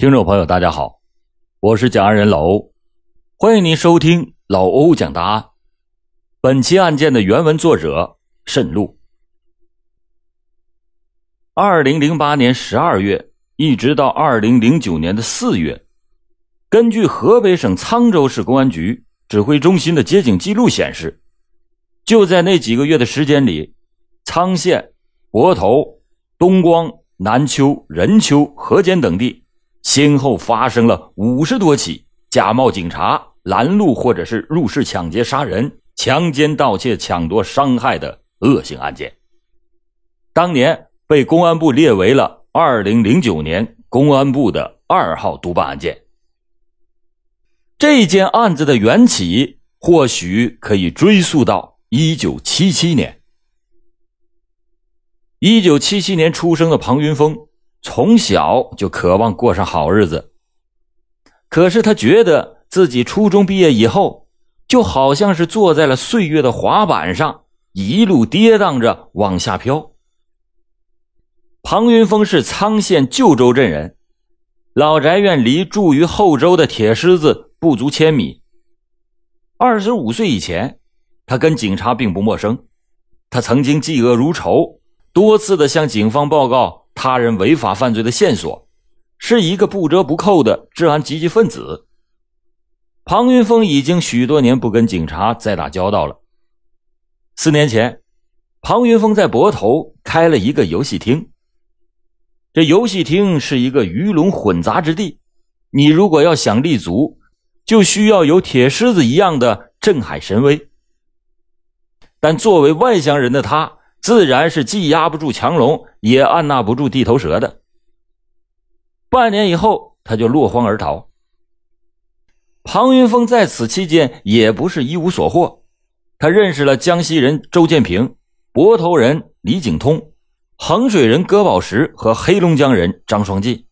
听众朋友，大家好，我是讲案人老欧，欢迎您收听老欧讲答案。本期案件的原文作者慎路。二零零八年十二月，一直到二零零九年的四月，根据河北省沧州市公安局指挥中心的接警记录显示，就在那几个月的时间里，沧县、泊头、东光、南丘、任丘、河间等地。先后发生了五十多起假冒警察拦路或者是入室抢劫、杀人、强奸、盗窃、抢夺、伤害的恶性案件。当年被公安部列为了二零零九年公安部的二号督办案件。这件案子的缘起或许可以追溯到一九七七年。一九七七年出生的庞云峰。从小就渴望过上好日子，可是他觉得自己初中毕业以后，就好像是坐在了岁月的滑板上，一路跌宕着往下飘。庞云峰是沧县旧州镇人，老宅院离住于后州的铁狮子不足千米。二十五岁以前，他跟警察并不陌生，他曾经嫉恶如仇，多次的向警方报告。他人违法犯罪的线索，是一个不折不扣的治安积极分子。庞云峰已经许多年不跟警察再打交道了。四年前，庞云峰在泊头开了一个游戏厅。这游戏厅是一个鱼龙混杂之地，你如果要想立足，就需要有铁狮子一样的镇海神威。但作为外乡人的他。自然是既压不住强龙，也按捺不住地头蛇的。半年以后，他就落荒而逃。庞云峰在此期间也不是一无所获，他认识了江西人周建平、泊头人李景通、衡水人葛宝石和黑龙江人张双进，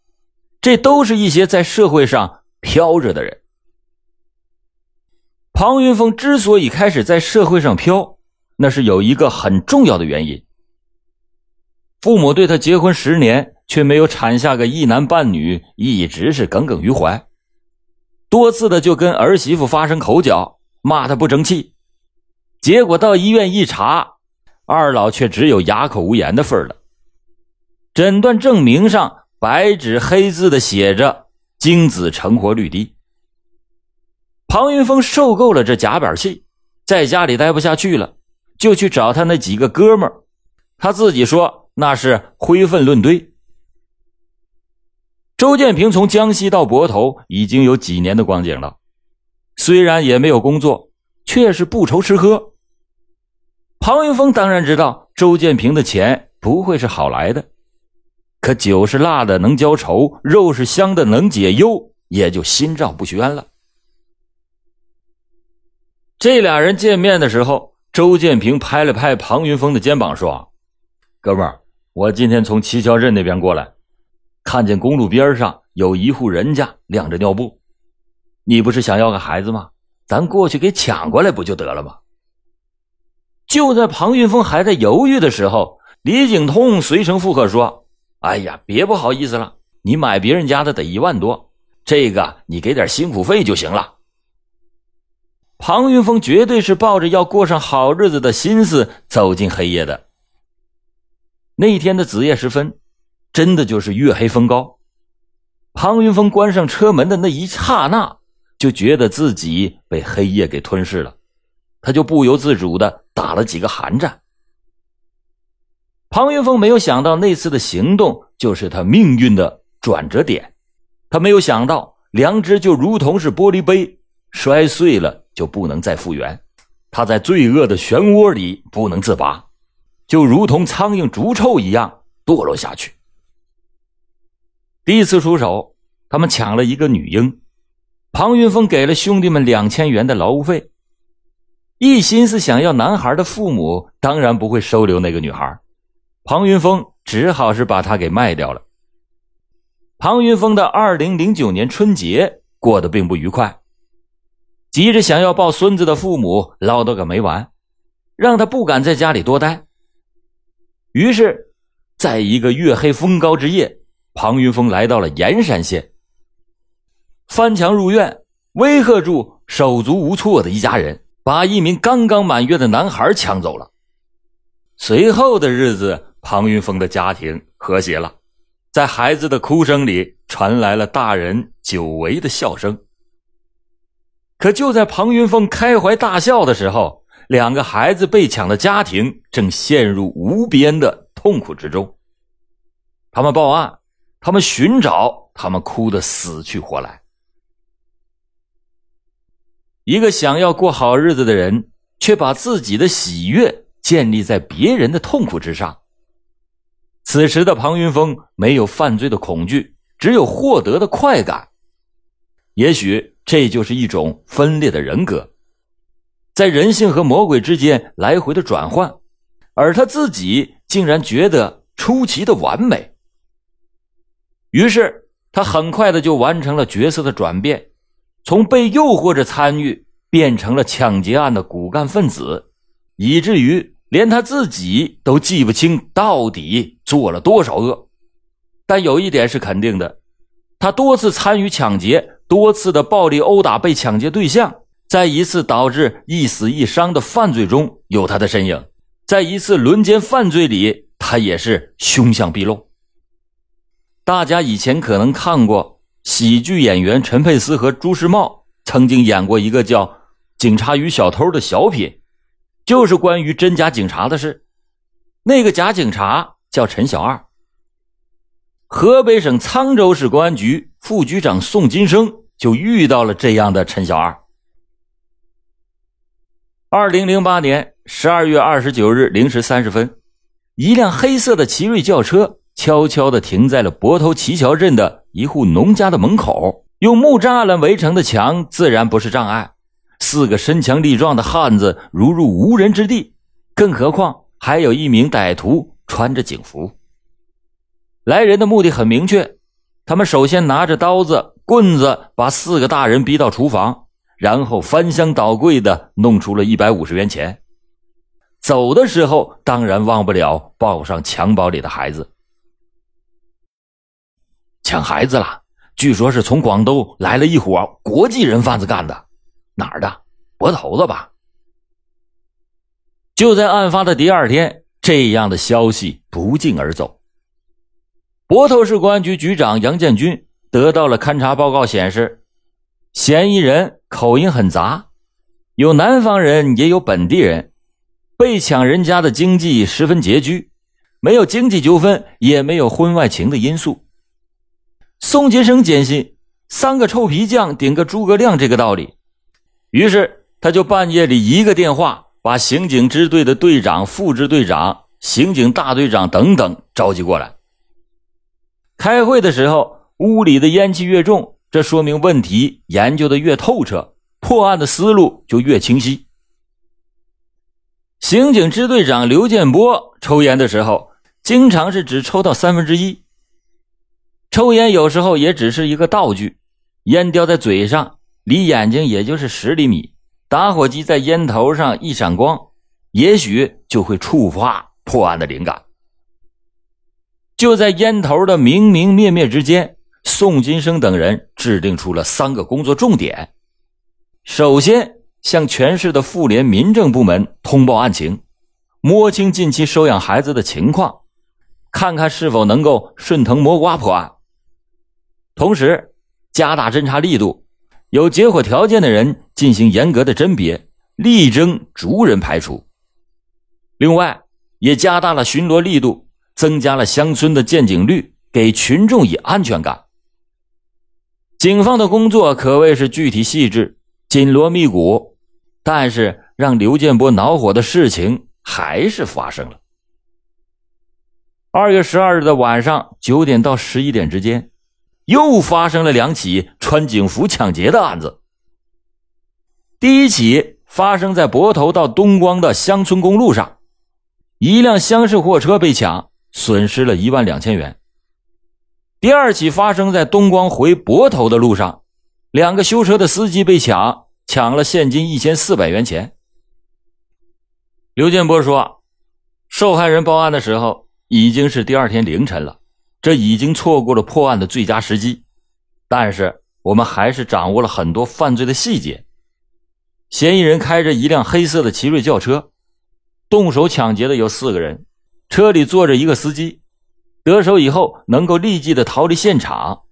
这都是一些在社会上飘着的人。庞云峰之所以开始在社会上飘。那是有一个很重要的原因。父母对他结婚十年却没有产下个一男半女，一直是耿耿于怀，多次的就跟儿媳妇发生口角，骂他不争气。结果到医院一查，二老却只有哑口无言的份了。诊断证明上白纸黑字的写着精子成活率低。庞云峰受够了这夹板气，在家里待不下去了。就去找他那几个哥们儿，他自己说那是灰粪论堆。周建平从江西到泊头已经有几年的光景了，虽然也没有工作，却是不愁吃喝。庞云峰当然知道周建平的钱不会是好来的，可酒是辣的能浇愁，肉是香的能解忧，也就心照不宣了。这俩人见面的时候。周建平拍了拍庞云峰的肩膀，说：“哥们儿，我今天从七桥镇那边过来，看见公路边上有一户人家晾着尿布。你不是想要个孩子吗？咱过去给抢过来不就得了吗？”就在庞云峰还在犹豫的时候，李景通随声附和说：“哎呀，别不好意思了，你买别人家的得一万多，这个你给点辛苦费就行了。”庞云峰绝对是抱着要过上好日子的心思走进黑夜的。那天的子夜时分，真的就是月黑风高。庞云峰关上车门的那一刹那，就觉得自己被黑夜给吞噬了，他就不由自主的打了几个寒战。庞云峰没有想到那次的行动就是他命运的转折点，他没有想到良知就如同是玻璃杯，摔碎了。就不能再复原，他在罪恶的漩涡里不能自拔，就如同苍蝇逐臭一样堕落下去。第一次出手，他们抢了一个女婴，庞云峰给了兄弟们两千元的劳务费，一心思想要男孩的父母当然不会收留那个女孩，庞云峰只好是把她给卖掉了。庞云峰的二零零九年春节过得并不愉快。急着想要抱孙子的父母唠叨个没完，让他不敢在家里多待。于是，在一个月黑风高之夜，庞云峰来到了盐山县，翻墙入院，威吓住手足无措的一家人，把一名刚刚满月的男孩抢走了。随后的日子，庞云峰的家庭和谐了，在孩子的哭声里传来了大人久违的笑声。可就在庞云峰开怀大笑的时候，两个孩子被抢的家庭正陷入无边的痛苦之中。他们报案，他们寻找，他们哭得死去活来。一个想要过好日子的人，却把自己的喜悦建立在别人的痛苦之上。此时的庞云峰没有犯罪的恐惧，只有获得的快感。也许。这就是一种分裂的人格，在人性和魔鬼之间来回的转换，而他自己竟然觉得出奇的完美。于是他很快的就完成了角色的转变，从被诱惑着参与，变成了抢劫案的骨干分子，以至于连他自己都记不清到底做了多少恶。但有一点是肯定的，他多次参与抢劫。多次的暴力殴打被抢劫对象，在一次导致一死一伤的犯罪中有他的身影，在一次轮奸犯罪里，他也是凶相毕露。大家以前可能看过喜剧演员陈佩斯和朱时茂曾经演过一个叫《警察与小偷》的小品，就是关于真假警察的事。那个假警察叫陈小二。河北省沧州市公安局副局长宋金生就遇到了这样的陈小二。二零零八年十二月二十九日零时三十分，一辆黑色的奇瑞轿车悄悄地停在了泊头齐桥镇的一户农家的门口。用木栅栏围成的墙自然不是障碍，四个身强力壮的汉子如入无人之地，更何况还有一名歹徒穿着警服。来人的目的很明确，他们首先拿着刀子、棍子，把四个大人逼到厨房，然后翻箱倒柜的弄出了一百五十元钱。走的时候，当然忘不了抱上襁褓里的孩子。抢孩子了，据说是从广东来了一伙国际人贩子干的，哪儿的？脖头的吧？就在案发的第二天，这样的消息不胫而走。泊头市公安局局长杨建军得到了勘查报告，显示嫌疑人口音很杂，有南方人也有本地人，被抢人家的经济十分拮据，没有经济纠纷，也没有婚外情的因素。宋金生坚信三个臭皮匠顶个诸葛亮这个道理，于是他就半夜里一个电话把刑警支队的队长、副支队长、刑警大队长等等召集过来。开会的时候，屋里的烟气越重，这说明问题研究的越透彻，破案的思路就越清晰。刑警支队长刘建波抽烟的时候，经常是只抽到三分之一。抽烟有时候也只是一个道具，烟叼在嘴上，离眼睛也就是十厘米，打火机在烟头上一闪光，也许就会触发破案的灵感。就在烟头的明明灭灭之间，宋金生等人制定出了三个工作重点：首先，向全市的妇联民政部门通报案情，摸清近期收养孩子的情况，看看是否能够顺藤摸瓜破案；同时，加大侦查力度，有结伙条件的人进行严格的甄别，力争逐人排除。另外，也加大了巡逻力度。增加了乡村的见警率，给群众以安全感。警方的工作可谓是具体细致、紧锣密鼓，但是让刘建波恼火的事情还是发生了。二月十二日的晚上九点到十一点之间，又发生了两起穿警服抢劫的案子。第一起发生在泊头到东光的乡村公路上，一辆厢式货车被抢。损失了一万两千元。第二起发生在东光回泊头的路上，两个修车的司机被抢，抢了现金一千四百元钱。刘建波说，受害人报案的时候已经是第二天凌晨了，这已经错过了破案的最佳时机。但是我们还是掌握了很多犯罪的细节。嫌疑人开着一辆黑色的奇瑞轿车，动手抢劫的有四个人，车里坐着一个司机。得手以后，能够立即的逃离现场。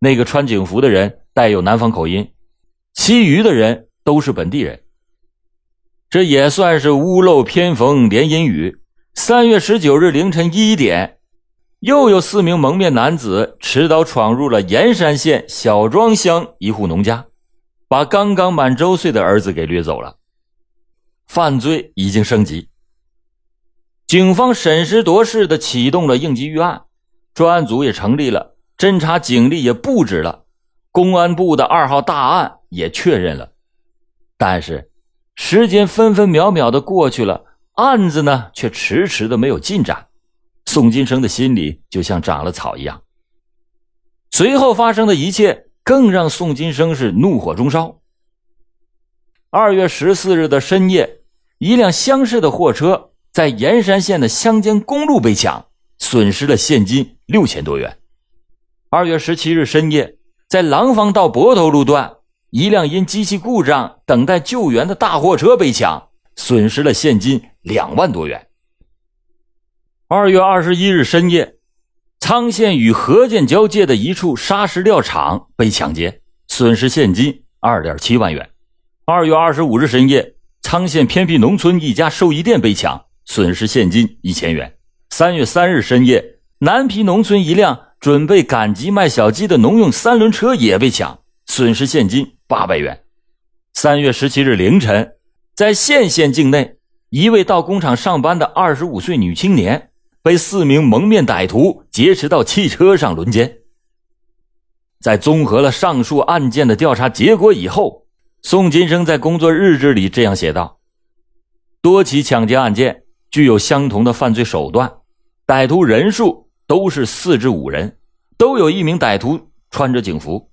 那个穿警服的人带有南方口音，其余的人都是本地人。这也算是屋漏偏逢连阴雨。三月十九日凌晨一点，又有四名蒙面男子持刀闯入了盐山县小庄乡一户农家。把刚刚满周岁的儿子给掠走了，犯罪已经升级。警方审时度势的启动了应急预案，专案组也成立了，侦查警力也布置了，公安部的二号大案也确认了。但是，时间分分秒秒的过去了，案子呢却迟迟的没有进展。宋金生的心里就像长了草一样。随后发生的一切。更让宋金生是怒火中烧。二月十四日的深夜，一辆厢式的货车在盐山县的乡间公路被抢，损失了现金六千多元。二月十七日深夜，在廊坊到泊头路段，一辆因机器故障等待救援的大货车被抢，损失了现金两万多元。二月二十一日深夜。沧县与河间交界的一处砂石料厂被抢劫，损失现金二点七万元。二月二十五日深夜，沧县偏僻农村一家寿衣店被抢，损失现金一千元。三月三日深夜，南皮农村一辆准备赶集卖小鸡的农用三轮车也被抢，损失现金八百元。三月十七日凌晨，在县县境内，一位到工厂上班的二十五岁女青年。被四名蒙面歹徒劫持到汽车上轮奸。在综合了上述案件的调查结果以后，宋金生在工作日志里这样写道：多起抢劫案件具有相同的犯罪手段，歹徒人数都是四至五人，都有一名歹徒穿着警服。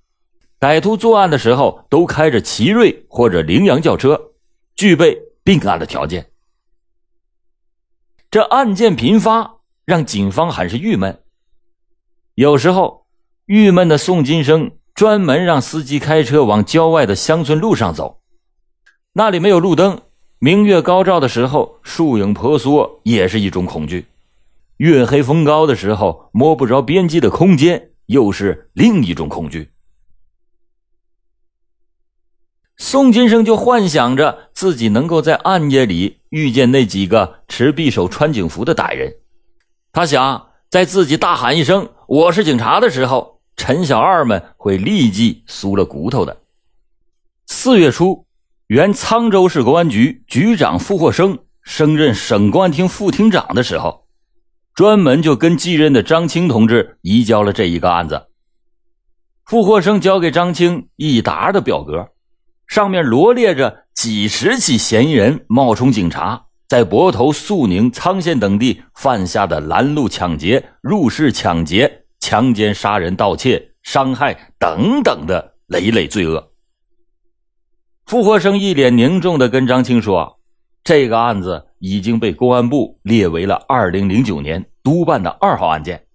歹徒作案的时候都开着奇瑞或者羚羊轿车，具备并案的条件。这案件频发。让警方很是郁闷。有时候，郁闷的宋金生专门让司机开车往郊外的乡村路上走，那里没有路灯，明月高照的时候，树影婆娑也是一种恐惧；月黑风高的时候，摸不着边际的空间又是另一种恐惧。宋金生就幻想着自己能够在暗夜里遇见那几个持匕首、穿警服的歹人。他想，在自己大喊一声“我是警察”的时候，陈小二们会立即酥了骨头的。四月初，原沧州市公安局局长傅霍生升任省公安厅副厅长的时候，专门就跟继任的张青同志移交了这一个案子。傅霍生交给张青一沓的表格，上面罗列着几十起嫌疑人冒充警察。在泊头、肃宁、沧县等地犯下的拦路抢劫、入室抢劫、强奸、杀人、盗窃、伤害等等的累累罪恶，傅活生一脸凝重的跟张青说：“这个案子已经被公安部列为了二零零九年督办的二号案件，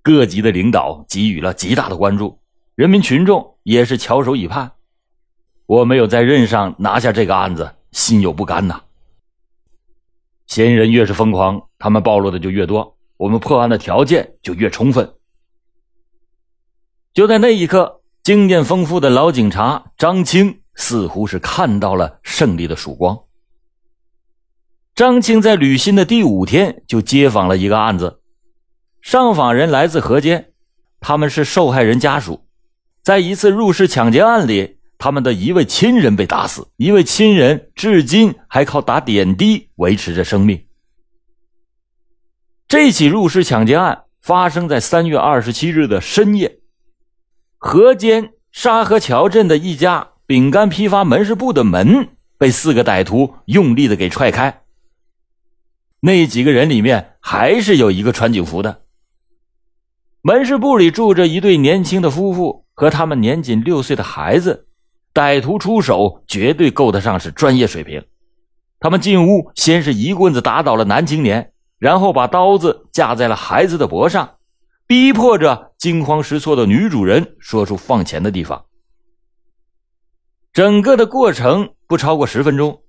各级的领导给予了极大的关注，人民群众也是翘首以盼。我没有在任上拿下这个案子，心有不甘呐。”嫌疑人越是疯狂，他们暴露的就越多，我们破案的条件就越充分。就在那一刻，经验丰富的老警察张青似乎是看到了胜利的曙光。张青在履新的第五天就接访了一个案子，上访人来自河间，他们是受害人家属，在一次入室抢劫案里。他们的一位亲人被打死，一位亲人至今还靠打点滴维持着生命。这起入室抢劫案发生在三月二十七日的深夜，河间沙河桥镇的一家饼干批发门市部的门被四个歹徒用力的给踹开。那几个人里面还是有一个穿警服的。门市部里住着一对年轻的夫妇和他们年仅六岁的孩子。歹徒出手绝对够得上是专业水平。他们进屋，先是一棍子打倒了男青年，然后把刀子架在了孩子的脖上，逼迫着惊慌失措的女主人说出放钱的地方。整个的过程不超过十分钟。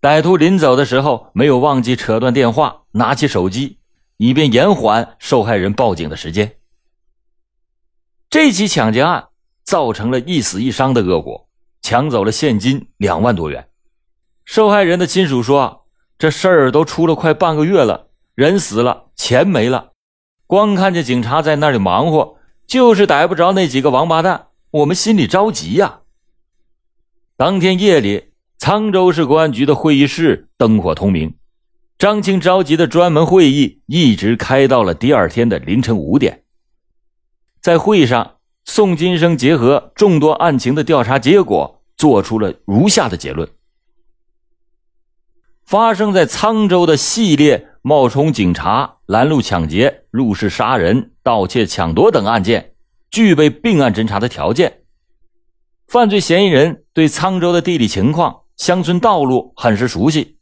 歹徒临走的时候没有忘记扯断电话，拿起手机，以便延缓受害人报警的时间。这起抢劫案造成了一死一伤的恶果，抢走了现金两万多元。受害人的亲属说：“这事儿都出了快半个月了，人死了，钱没了，光看见警察在那里忙活，就是逮不着那几个王八蛋，我们心里着急呀。”当天夜里。沧州市公安局的会议室灯火通明，张青召集的专门会议一直开到了第二天的凌晨五点。在会上，宋金生结合众多案情的调查结果，做出了如下的结论：发生在沧州的系列冒充警察拦路抢劫、入室杀人、盗窃抢夺等案件，具备并案侦查的条件。犯罪嫌疑人对沧州的地理情况。乡村道路很是熟悉，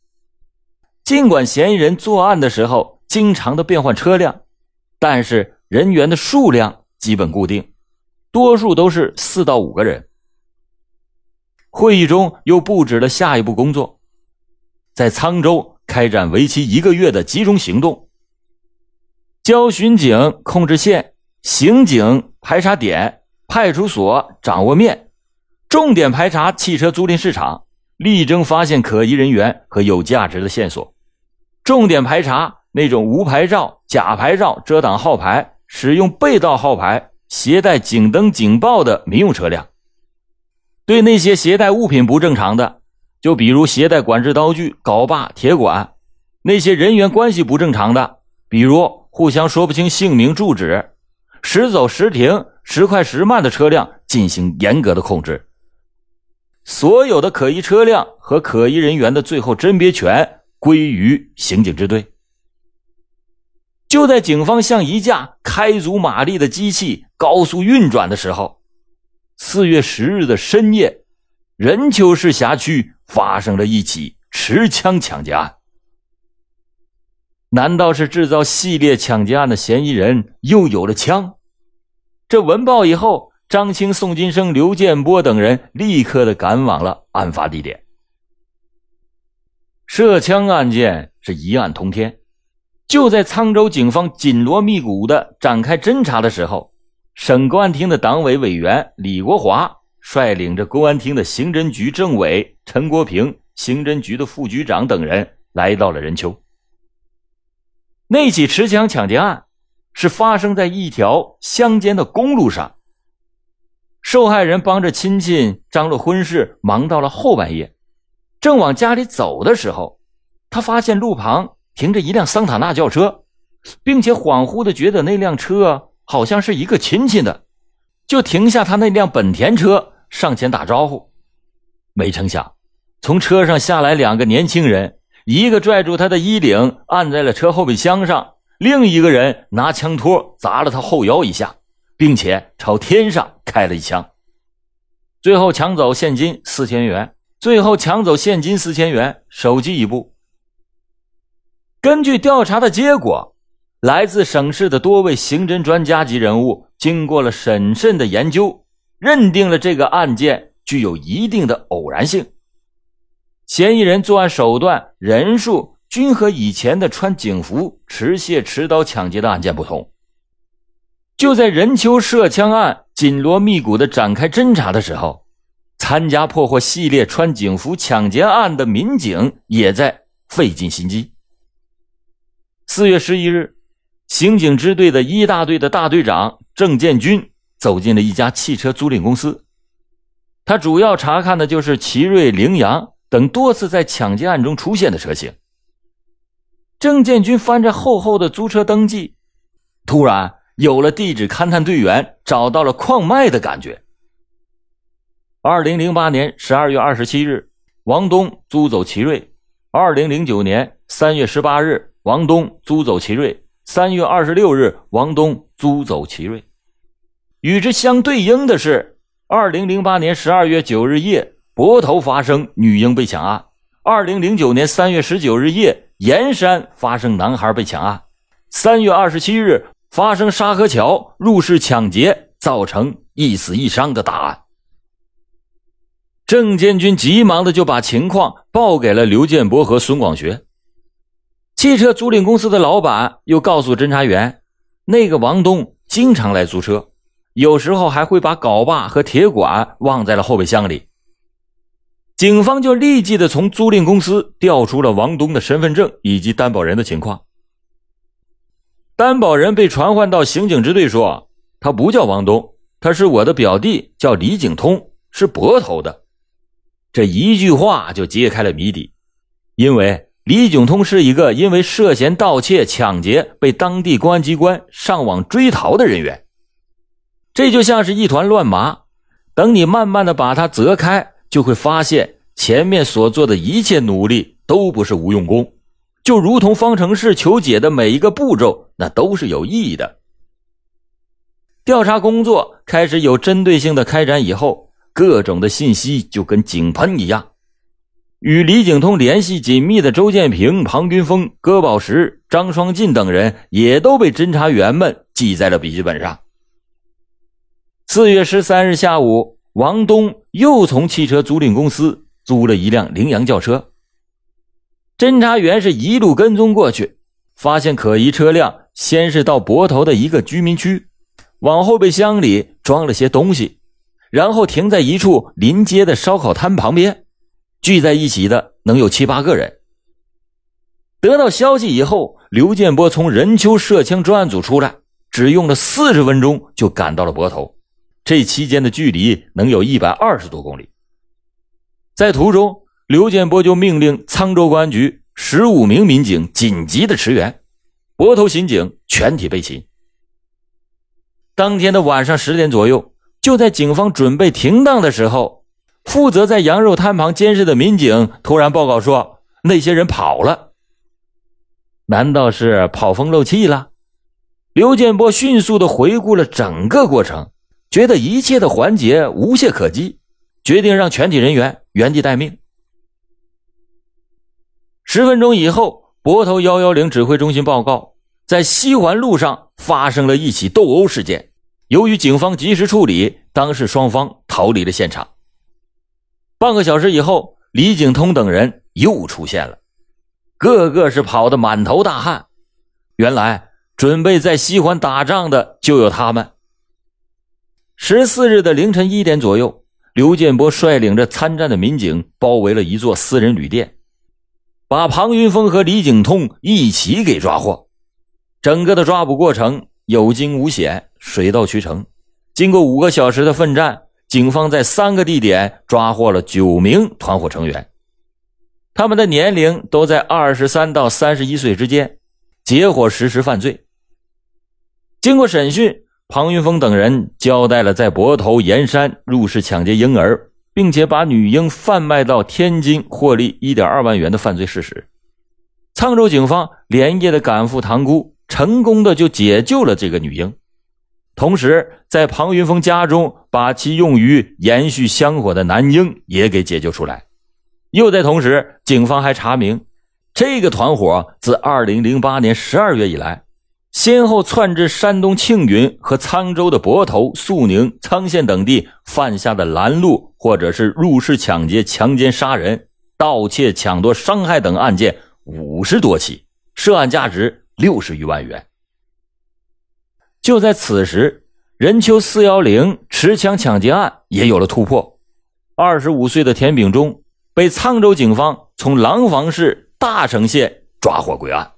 尽管嫌疑人作案的时候经常的变换车辆，但是人员的数量基本固定，多数都是四到五个人。会议中又布置了下一步工作，在沧州开展为期一个月的集中行动，交巡警控制线，刑警排查点，派出所掌握面，重点排查汽车租赁市场。力争发现可疑人员和有价值的线索，重点排查那种无牌照、假牌照遮挡号牌、使用被盗号牌、携带警灯警报的民用车辆。对那些携带物品不正常的，就比如携带管制刀具、镐把、铁管；那些人员关系不正常的，比如互相说不清姓名、住址、时走时停、时快时慢的车辆，进行严格的控制。所有的可疑车辆和可疑人员的最后甄别权归于刑警支队。就在警方向一架开足马力的机器高速运转的时候，四月十日的深夜，任丘市辖区发生了一起持枪抢劫案。难道是制造系列抢劫案的嫌疑人又有了枪？这闻报以后。张青、宋金生、刘建波等人立刻的赶往了案发地点。涉枪案件是一案通天。就在沧州警方紧锣密鼓的展开侦查的时候，省公安厅的党委委员李国华率领着公安厅的刑侦局政委陈国平、刑侦局的副局长等人来到了任丘。那起持枪抢劫案是发生在一条乡间的公路上。受害人帮着亲戚张罗婚事，忙到了后半夜，正往家里走的时候，他发现路旁停着一辆桑塔纳轿车，并且恍惚的觉得那辆车好像是一个亲戚的，就停下他那辆本田车上前打招呼。没成想，从车上下来两个年轻人，一个拽住他的衣领按在了车后备箱上，另一个人拿枪托砸了他后腰一下。并且朝天上开了一枪，最后抢走现金四千元。最后抢走现金四千元，手机一部。根据调查的结果，来自省市的多位刑侦专家级人物经过了审慎的研究，认定了这个案件具有一定的偶然性。嫌疑人作案手段、人数均和以前的穿警服持械持刀抢劫的案件不同。就在任丘涉枪案紧锣密鼓的展开侦查的时候，参加破获系列穿警服抢劫案的民警也在费尽心机。四月十一日，刑警支队的一大队的大队长郑建军走进了一家汽车租赁公司，他主要查看的就是奇瑞、羚羊等多次在抢劫案中出现的车型。郑建军翻着厚厚的租车登记，突然。有了地质勘探队员找到了矿脉的感觉。二零零八年十二月二十七日，王东租走奇瑞；二零零九年三月十八日，王东租走奇瑞；三月二十六日，王东租走奇瑞。与之相对应的是，二零零八年十二月九日夜，泊头发生女婴被抢案；二零零九年三月十九日夜，盐山发生男孩被抢案；三月二十七日。发生沙河桥入室抢劫，造成一死一伤的大案。郑建军急忙的就把情况报给了刘建波和孙广学。汽车租赁公司的老板又告诉侦查员，那个王东经常来租车，有时候还会把镐把和铁管忘在了后备箱里。警方就立即的从租赁公司调出了王东的身份证以及担保人的情况。担保人被传唤到刑警支队说，他不叫王东，他是我的表弟，叫李景通，是泊头的。这一句话就揭开了谜底，因为李景通是一个因为涉嫌盗窃、抢劫被当地公安机关上网追逃的人员。这就像是一团乱麻，等你慢慢的把它择开，就会发现前面所做的一切努力都不是无用功，就如同方程式求解的每一个步骤，那都是有意义的。调查工作开始有针对性的开展以后。各种的信息就跟井喷一样，与李景通联系紧密的周建平、庞云峰、戈宝石、张双进等人也都被侦查员们记在了笔记本上。四月十三日下午，王东又从汽车租赁公司租了一辆羚羊轿车。侦查员是一路跟踪过去，发现可疑车辆，先是到泊头的一个居民区，往后备箱里装了些东西。然后停在一处临街的烧烤摊旁边，聚在一起的能有七八个人。得到消息以后，刘建波从任丘涉枪专案组出来，只用了四十分钟就赶到了泊头。这期间的距离能有一百二十多公里。在途中，刘建波就命令沧州公安局十五名民警紧急的驰援，泊头刑警全体备勤。当天的晚上十点左右。就在警方准备停当的时候，负责在羊肉摊旁监视的民警突然报告说：“那些人跑了。”难道是跑风漏气了？刘建波迅速的回顾了整个过程，觉得一切的环节无懈可击，决定让全体人员原地待命。十分钟以后，泊头幺幺零指挥中心报告，在西环路上发生了一起斗殴事件。由于警方及时处理，当事双方逃离了现场。半个小时以后，李景通等人又出现了，个个是跑得满头大汗。原来准备在西环打仗的就有他们。十四日的凌晨一点左右，刘建波率领着参战的民警包围了一座私人旅店，把庞云峰和李景通一起给抓获。整个的抓捕过程有惊无险。水到渠成，经过五个小时的奋战，警方在三个地点抓获了九名团伙成员，他们的年龄都在二十三到三十一岁之间，结伙实施犯罪。经过审讯，庞云峰等人交代了在泊头盐山入室抢劫婴儿，并且把女婴贩卖到天津获利一点二万元的犯罪事实。沧州警方连夜的赶赴塘沽，成功的就解救了这个女婴。同时，在庞云峰家中把其用于延续香火的男婴也给解救出来。又在同时，警方还查明，这个团伙自2008年12月以来，先后窜至山东庆云和沧州的泊头、肃宁、沧县等地，犯下的拦路或者是入室抢劫、强奸、杀人、盗窃、抢夺、伤害等案件五十多起，涉案价值六十余万元。就在此时，任丘四幺零持枪抢劫案也有了突破。二十五岁的田炳忠被沧州警方从廊坊市大城县抓获归案。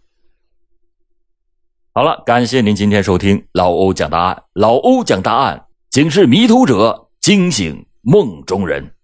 好了，感谢您今天收听老欧讲答案。老欧讲答案，警示迷途者，惊醒梦中人。